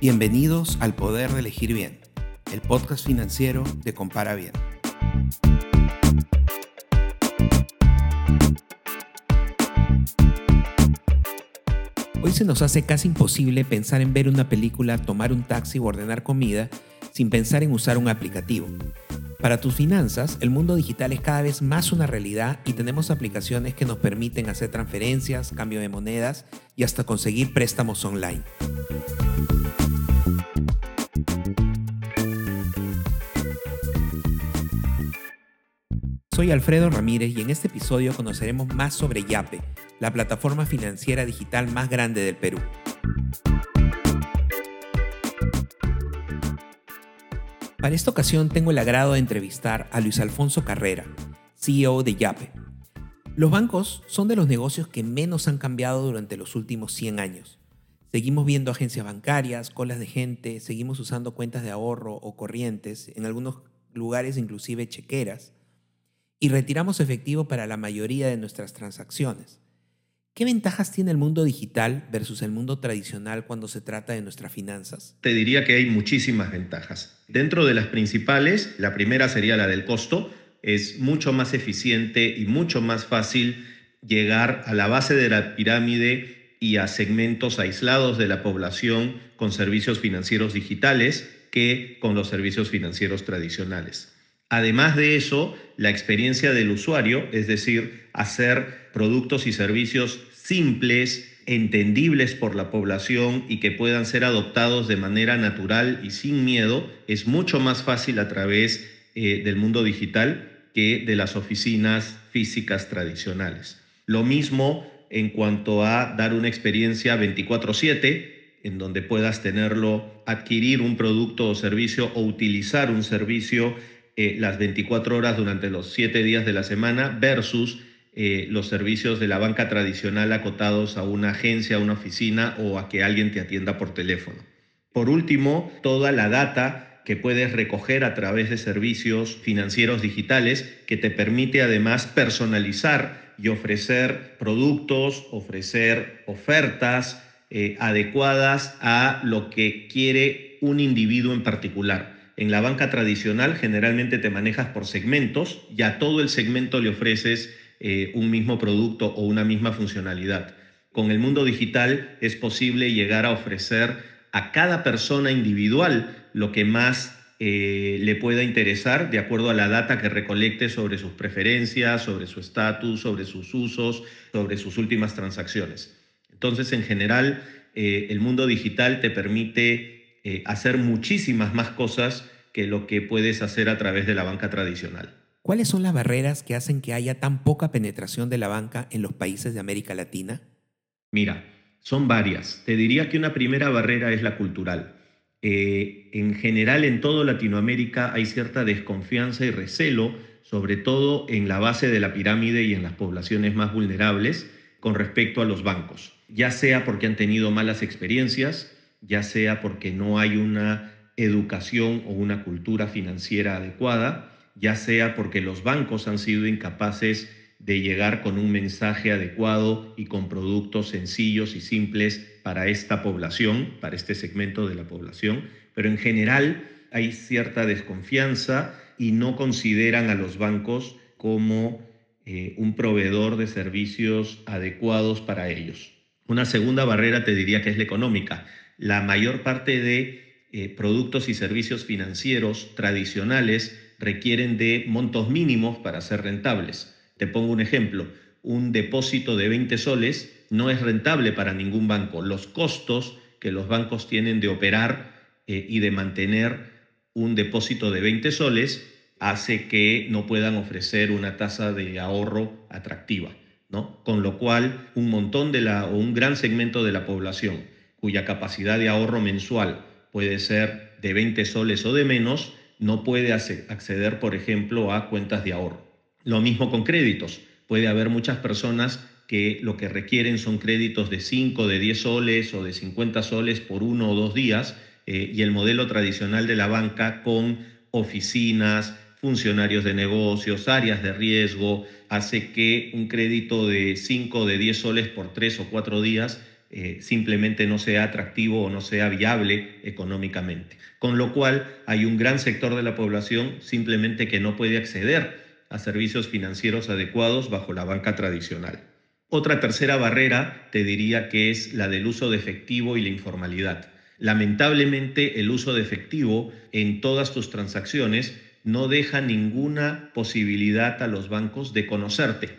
Bienvenidos al Poder de Elegir Bien, el podcast financiero de Compara Bien. Hoy se nos hace casi imposible pensar en ver una película, tomar un taxi o ordenar comida sin pensar en usar un aplicativo. Para tus finanzas, el mundo digital es cada vez más una realidad y tenemos aplicaciones que nos permiten hacer transferencias, cambio de monedas y hasta conseguir préstamos online. Soy Alfredo Ramírez y en este episodio conoceremos más sobre Yape, la plataforma financiera digital más grande del Perú. Para esta ocasión tengo el agrado de entrevistar a Luis Alfonso Carrera, CEO de Yape. Los bancos son de los negocios que menos han cambiado durante los últimos 100 años. Seguimos viendo agencias bancarias, colas de gente, seguimos usando cuentas de ahorro o corrientes, en algunos lugares inclusive chequeras, y retiramos efectivo para la mayoría de nuestras transacciones. ¿Qué ventajas tiene el mundo digital versus el mundo tradicional cuando se trata de nuestras finanzas? Te diría que hay muchísimas ventajas. Dentro de las principales, la primera sería la del costo. Es mucho más eficiente y mucho más fácil llegar a la base de la pirámide y a segmentos aislados de la población con servicios financieros digitales que con los servicios financieros tradicionales. Además de eso, la experiencia del usuario, es decir, hacer productos y servicios simples, entendibles por la población y que puedan ser adoptados de manera natural y sin miedo, es mucho más fácil a través eh, del mundo digital que de las oficinas físicas tradicionales. Lo mismo en cuanto a dar una experiencia 24/7 en donde puedas tenerlo, adquirir un producto o servicio o utilizar un servicio eh, las 24 horas durante los 7 días de la semana versus eh, los servicios de la banca tradicional acotados a una agencia, a una oficina o a que alguien te atienda por teléfono. Por último, toda la data que puedes recoger a través de servicios financieros digitales que te permite además personalizar y ofrecer productos, ofrecer ofertas eh, adecuadas a lo que quiere un individuo en particular. En la banca tradicional generalmente te manejas por segmentos y a todo el segmento le ofreces eh, un mismo producto o una misma funcionalidad. Con el mundo digital es posible llegar a ofrecer a cada persona individual lo que más eh, le pueda interesar de acuerdo a la data que recolecte sobre sus preferencias, sobre su estatus, sobre sus usos, sobre sus últimas transacciones. Entonces, en general, eh, el mundo digital te permite eh, hacer muchísimas más cosas que lo que puedes hacer a través de la banca tradicional. ¿Cuáles son las barreras que hacen que haya tan poca penetración de la banca en los países de América Latina? Mira, son varias. Te diría que una primera barrera es la cultural. Eh, en general, en toda Latinoamérica hay cierta desconfianza y recelo, sobre todo en la base de la pirámide y en las poblaciones más vulnerables, con respecto a los bancos, ya sea porque han tenido malas experiencias, ya sea porque no hay una educación o una cultura financiera adecuada, ya sea porque los bancos han sido incapaces de llegar con un mensaje adecuado y con productos sencillos y simples para esta población, para este segmento de la población, pero en general hay cierta desconfianza y no consideran a los bancos como eh, un proveedor de servicios adecuados para ellos. Una segunda barrera te diría que es la económica la mayor parte de eh, productos y servicios financieros tradicionales requieren de montos mínimos para ser rentables. Te pongo un ejemplo, un depósito de 20 soles no es rentable para ningún banco. Los costos que los bancos tienen de operar eh, y de mantener un depósito de 20 soles hace que no puedan ofrecer una tasa de ahorro atractiva, ¿no? Con lo cual, un montón de la o un gran segmento de la población cuya capacidad de ahorro mensual puede ser de 20 soles o de menos, no puede acceder, por ejemplo, a cuentas de ahorro. Lo mismo con créditos. Puede haber muchas personas que lo que requieren son créditos de 5, de 10 soles o de 50 soles por uno o dos días eh, y el modelo tradicional de la banca con oficinas, funcionarios de negocios, áreas de riesgo, hace que un crédito de 5 o de 10 soles por 3 o 4 días eh, simplemente no sea atractivo o no sea viable económicamente. Con lo cual hay un gran sector de la población simplemente que no puede acceder a servicios financieros adecuados bajo la banca tradicional. Otra tercera barrera te diría que es la del uso de efectivo y la informalidad. Lamentablemente el uso de efectivo en todas tus transacciones no deja ninguna posibilidad a los bancos de conocerte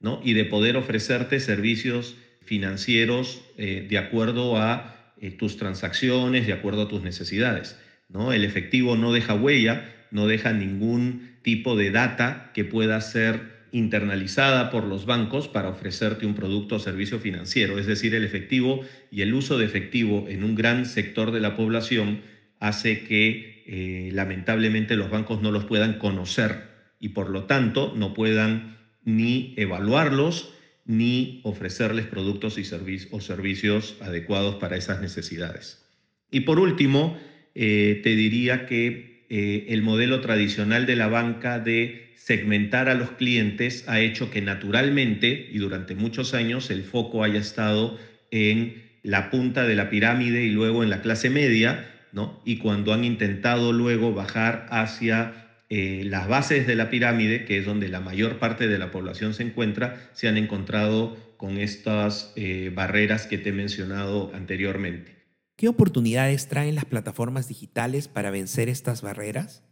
¿no? y de poder ofrecerte servicios financieros eh, de acuerdo a eh, tus transacciones, de acuerdo a tus necesidades. ¿no? El efectivo no deja huella, no deja ningún tipo de data que pueda ser internalizada por los bancos para ofrecerte un producto o servicio financiero. Es decir, el efectivo y el uso de efectivo en un gran sector de la población hace que eh, lamentablemente los bancos no los puedan conocer y por lo tanto no puedan ni evaluarlos ni ofrecerles productos y o servicios adecuados para esas necesidades. Y por último, eh, te diría que eh, el modelo tradicional de la banca de segmentar a los clientes ha hecho que naturalmente y durante muchos años el foco haya estado en la punta de la pirámide y luego en la clase media, ¿no? Y cuando han intentado luego bajar hacia eh, las bases de la pirámide, que es donde la mayor parte de la población se encuentra, se han encontrado con estas eh, barreras que te he mencionado anteriormente. ¿Qué oportunidades traen las plataformas digitales para vencer estas barreras?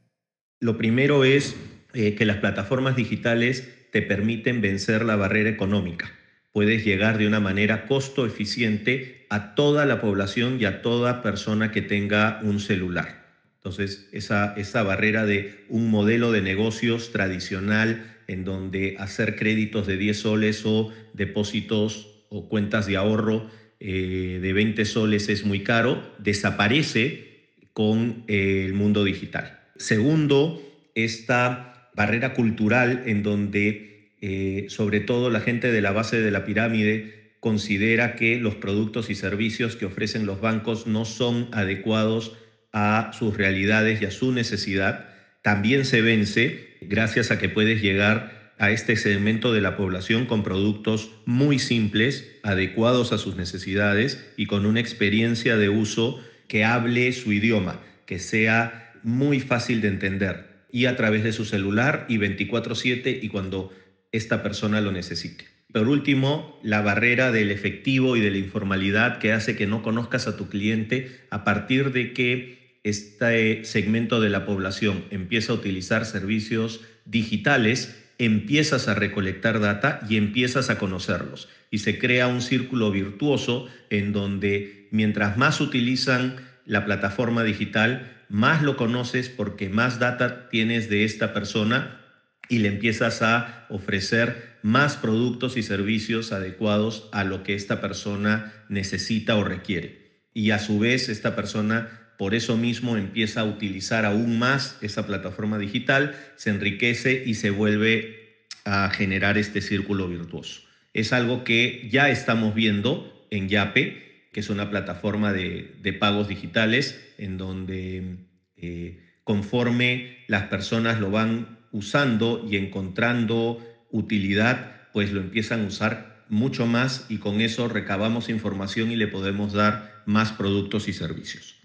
Lo primero es eh, que las plataformas digitales te permiten vencer la barrera económica. Puedes llegar de una manera costo eficiente a toda la población y a toda persona que tenga un celular. Entonces, esa, esa barrera de un modelo de negocios tradicional en donde hacer créditos de 10 soles o depósitos o cuentas de ahorro eh, de 20 soles es muy caro, desaparece con eh, el mundo digital. Segundo, esta barrera cultural en donde eh, sobre todo la gente de la base de la pirámide considera que los productos y servicios que ofrecen los bancos no son adecuados a sus realidades y a su necesidad, también se vence gracias a que puedes llegar a este segmento de la población con productos muy simples, adecuados a sus necesidades y con una experiencia de uso que hable su idioma, que sea muy fácil de entender y a través de su celular y 24/7 y cuando esta persona lo necesite. Por último, la barrera del efectivo y de la informalidad que hace que no conozcas a tu cliente a partir de que este segmento de la población empieza a utilizar servicios digitales, empiezas a recolectar data y empiezas a conocerlos. Y se crea un círculo virtuoso en donde mientras más utilizan la plataforma digital, más lo conoces porque más data tienes de esta persona y le empiezas a ofrecer más productos y servicios adecuados a lo que esta persona necesita o requiere. Y a su vez esta persona por eso mismo empieza a utilizar aún más esa plataforma digital, se enriquece y se vuelve a generar este círculo virtuoso. Es algo que ya estamos viendo en Yape, que es una plataforma de, pagos digitales en donde eh, conforme las personas lo van usando y encontrando utilidad, pues lo empiezan a usar mucho más y con eso recabamos información y le podemos dar más productos y servicios.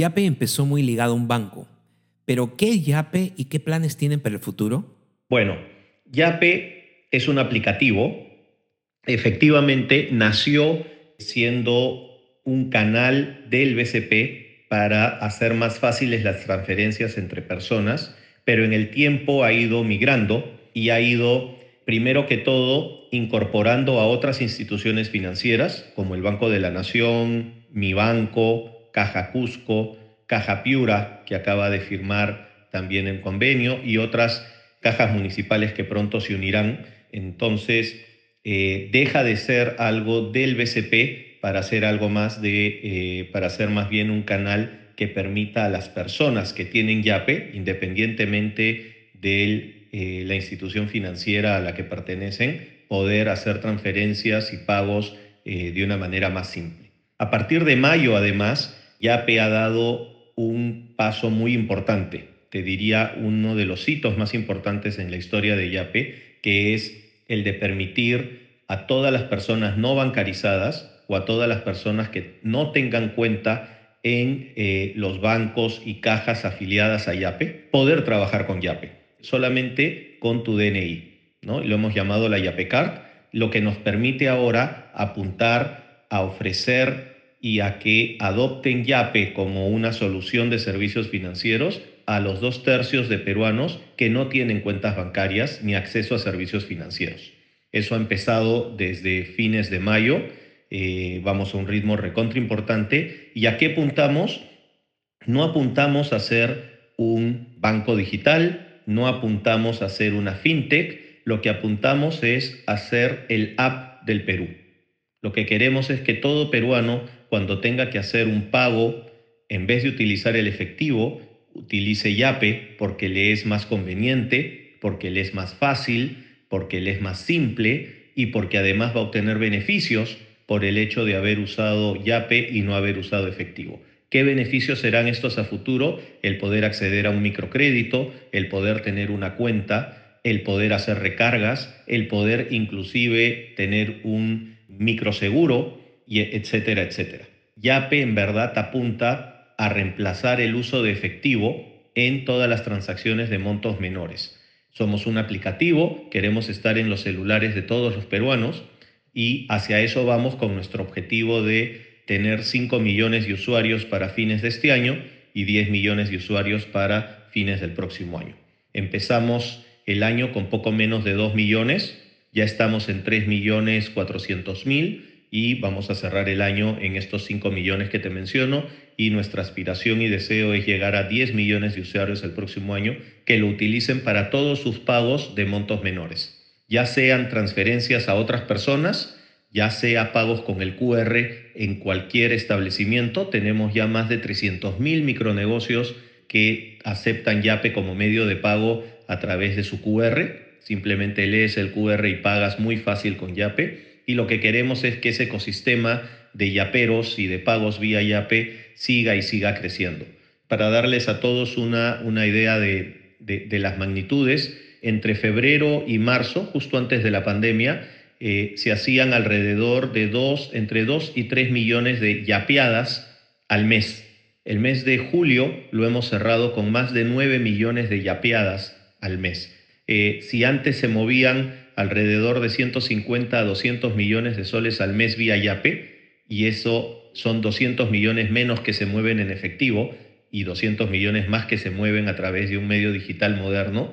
Yape empezó muy ligado a un banco, pero ¿qué es Yape y qué planes tienen para el futuro? Bueno, Yape es un aplicativo, efectivamente nació siendo un canal del BCP para hacer más fáciles las transferencias entre personas, pero en el tiempo ha ido migrando y ha ido, primero que todo, incorporando a otras instituciones financieras, como el Banco de la Nación, Mi Banco, Caja Cusco, Caja Piura, que acaba de firmar también el convenio, y otras cajas municipales que pronto se unirán. Entonces, eh, deja de ser algo del BCP para ser algo más de, eh, para ser más bien un canal que permita a las personas que tienen YAPE, independientemente de eh, la institución financiera a la que pertenecen, poder hacer transferencias y pagos de una manera más simple. A partir de mayo, además, YAPE ha dado un paso muy importante, te diría uno de los hitos más importantes en la historia de YAPE, que es el de permitir a todas las personas no bancarizadas, o a todas las personas que no tengan cuenta en eh, los bancos y cajas afiliadas a YAPE, poder trabajar con YAPE, solamente con tu DNI. ¿no? Lo hemos llamado la YAPE Card, lo que nos permite ahora apuntar a ofrecer y a que adopten YAPE como una solución de servicios financieros a los dos tercios de peruanos que no tienen cuentas bancarias ni acceso a servicios financieros. Eso ha empezado desde fines de mayo, eh, vamos a un ritmo recontra importante. ¿Y a qué apuntamos? No apuntamos a ser un banco digital, no apuntamos a ser una fintech, lo que apuntamos es a ser el app del Perú. Lo que queremos es que todo peruano, cuando tenga que hacer un pago, en vez de utilizar el efectivo, utilice Yape porque le es más conveniente, porque le es más fácil, porque le es más simple y porque además va a obtener beneficios por el hecho de haber usado Yape y no haber usado efectivo. ¿Qué beneficios serán estos a futuro? El poder acceder a un microcrédito, el poder tener una cuenta, el poder hacer recargas, el poder inclusive tener un microseguro, y etcétera, etcétera. Yape en verdad apunta a reemplazar el uso de efectivo en todas las transacciones de montos menores. Somos un aplicativo, queremos estar en los celulares de todos los peruanos y hacia eso vamos con nuestro objetivo de tener 5 millones de usuarios para fines de este año y 10 millones de usuarios para fines del próximo año. Empezamos el año con poco menos de 2 millones, ya estamos en 3 millones 400 mil y vamos a cerrar el año en estos 5 millones que te menciono y nuestra aspiración y deseo es llegar a 10 millones de usuarios el próximo año que lo utilicen para todos sus pagos de montos menores, ya sean transferencias a otras personas, ya sea pagos con el QR en cualquier establecimiento. Tenemos ya más de 300 mil micronegocios que aceptan YAPE como medio de pago a través de su QR. Simplemente lees el QR y pagas muy fácil con YAPE y lo que queremos es que ese ecosistema de yaperos y de pagos vía yape siga y siga creciendo. Para darles a todos una, una idea de, de, las magnitudes, entre febrero y marzo, justo antes de la pandemia, eh, se hacían alrededor de dos, entre 2 y 3 millones de yapeadas al mes. El mes de julio lo hemos cerrado con más de 9 millones de yapeadas al mes. Eh, si antes se movían alrededor de 150 a 200 millones de soles al mes vía YAPE, y eso son 200 millones menos que se mueven en efectivo y 200 millones más que se mueven a través de un medio digital moderno.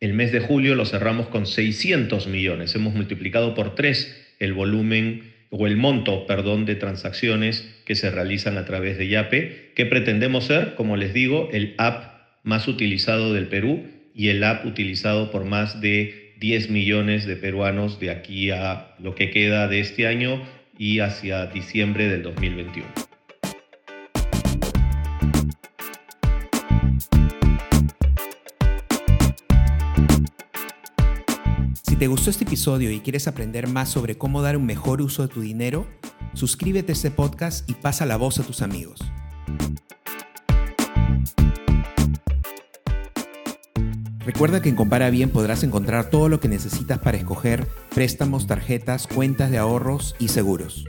El mes de julio lo cerramos con 600 millones. Hemos multiplicado por tres el volumen o el monto, perdón, de transacciones que se realizan a través de YAPE, que pretendemos ser, como les digo, el app más utilizado del Perú y el app utilizado por más de 10 millones de peruanos de aquí a lo que queda de este año y hacia diciembre del 2021. Si te gustó este episodio y quieres aprender más sobre cómo dar un mejor uso de tu dinero, suscríbete a este podcast y pasa la voz a tus amigos. Recuerda que en Compara Bien podrás encontrar todo lo que necesitas para escoger préstamos, tarjetas, cuentas de ahorros y seguros.